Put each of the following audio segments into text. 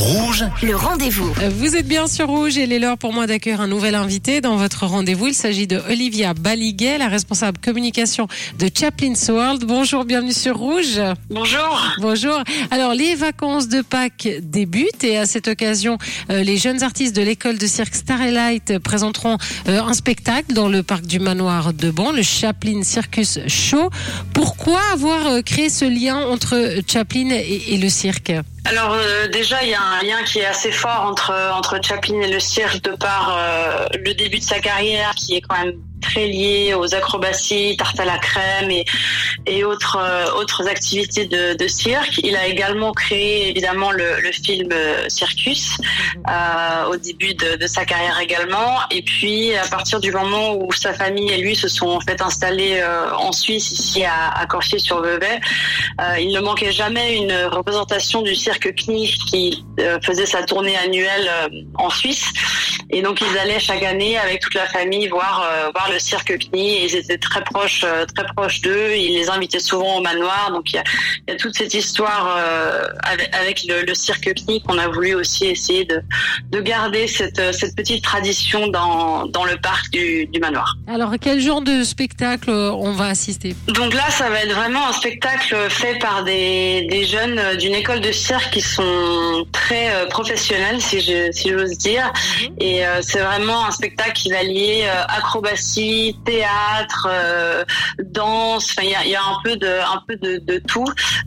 Rouge, Le rendez-vous. Vous êtes bien sur Rouge et il est l'heure pour moi d'accueillir un nouvel invité dans votre rendez-vous. Il s'agit de Olivia Baliguet, la responsable communication de Chaplin's World. Bonjour, bienvenue sur Rouge. Bonjour. Bonjour. Alors, les vacances de Pâques débutent et à cette occasion, euh, les jeunes artistes de l'école de cirque Starlight présenteront euh, un spectacle dans le parc du Manoir de Bon, le Chaplin Circus Show. Pourquoi avoir euh, créé ce lien entre Chaplin et, et le cirque? Alors euh, déjà, il y a un lien qui est assez fort entre entre Chaplin et le cirque de par euh, le début de sa carrière, qui est quand même très lié aux acrobaties, tarte à la crème et, et autres euh, autres activités de, de cirque. Il a également créé évidemment le, le film euh, Circus euh, au début de, de sa carrière également. Et puis à partir du moment où sa famille et lui se sont en fait installés euh, en Suisse ici à, à Corsier-sur-Vevey, euh, il ne manquait jamais une représentation du cirque CNI qui faisait sa tournée annuelle en Suisse. Et donc ils allaient chaque année avec toute la famille voir euh, voir le cirque CNI. Et ils étaient très proches euh, très proches d'eux. Ils les invitaient souvent au manoir. Donc il y a, il y a toute cette histoire euh, avec, avec le, le cirque CNI qu'on a voulu aussi essayer de de garder cette cette petite tradition dans dans le parc du, du manoir. Alors, à quel genre de spectacle on va assister? Donc là, ça va être vraiment un spectacle fait par des, des jeunes d'une école de cirque qui sont très professionnels, si je si j'ose dire. Et euh, c'est vraiment un spectacle qui va lier euh, acrobatie, théâtre, euh, danse. Enfin, il y a, y a un peu de un peu de, de tout.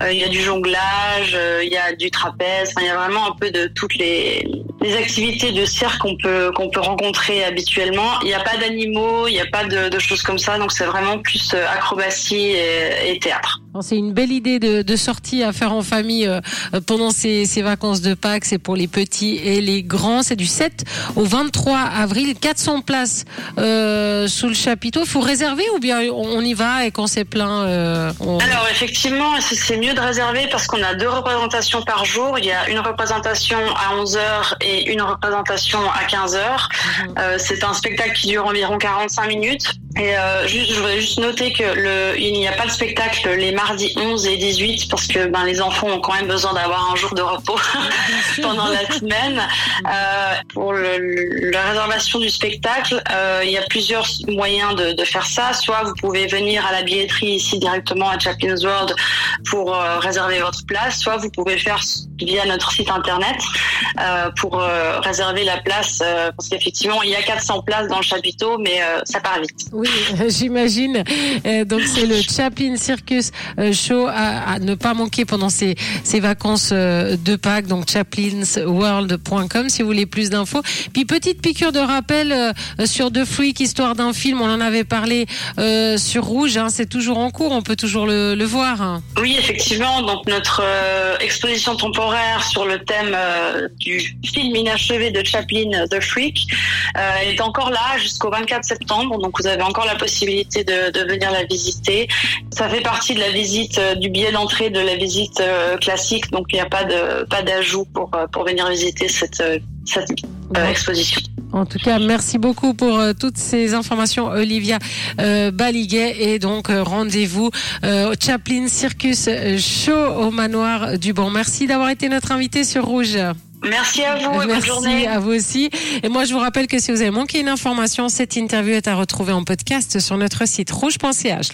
Il y a du jonglage, il y a du trapèze. Enfin, il y a vraiment un peu de toutes les les activités de cirque qu'on peut qu'on peut rencontrer habituellement. Il n'y a pas d'animaux, il n'y a pas de, de choses comme ça. Donc c'est vraiment plus euh, acrobatie et, et théâtre. C'est une belle idée de, de sortie à faire en famille euh, pendant ces, ces vacances de Pâques. C'est pour les petits et les grands. C'est du 7 au 23 avril. 400 places euh, sous le chapiteau. Il faut réserver ou bien on y va et quand c'est plein euh, on- Alors effectivement, c'est- c'est mieux de réserver parce qu'on a deux représentations par jour. Il y a une représentation à 11h et une représentation à 15h. Mhm. Euh, c'est un spectacle qui dure environ 45 minutes. Et euh, juste, je voudrais juste noter que le, il n'y a pas de spectacle les mardis 11 et 18 parce que ben, les enfants ont quand même besoin d'avoir un jour de repos pendant la semaine. Euh, pour le, le- la réservation du spectacle, euh, il y a plusieurs moyens de, de faire ça. Soit vous pouvez venir à la billetterie ici directement à Chaplin's World pour euh, réserver votre place, soit vous pouvez faire via notre site internet euh, pour euh, réserver la place euh, parce qu'effectivement il y a 400 places dans le chapiteau, mais euh, ça part vite. Oui, j'imagine. Euh, donc c'est le Chaplin Circus euh, Show à, ne pas manquer pendant ces, ces vacances euh, de Pâques. Donc chaplinsworld.com si vous voulez plus d'infos. Puis petite piqûre de rappel euh, sur The Freak, histoire d'un film. On en avait parlé euh, sur Rouge. hein. c'est toujours en cours. On peut toujours le, voir. hein. Oui, effectivement. Donc notre euh, exposition temporaire sur le thème euh, du film inachevé de Chaplin, euh, The Freak, euh, est encore là jusqu'au 24 septembre. Donc vous avez la possibilité de, de venir la visiter. Ça fait partie de la visite euh, du billet d'entrée de la visite euh, classique. Donc il n'y a pas de pas d'ajout pour euh, pour venir visiter cette cette euh, exposition. En tout cas, merci beaucoup pour euh, toutes ces informations, Olivia euh, Baliguet. Et donc, rendez-vous au Chaplin Circus Show au Manoir du Bon. Merci d'avoir été notre invité sur Rouge. Merci à vous et bonne Merci journée. à vous aussi. Et moi, je vous rappelle que si vous avez manqué une information, cette interview est à retrouver en podcast sur notre site rouge.ch.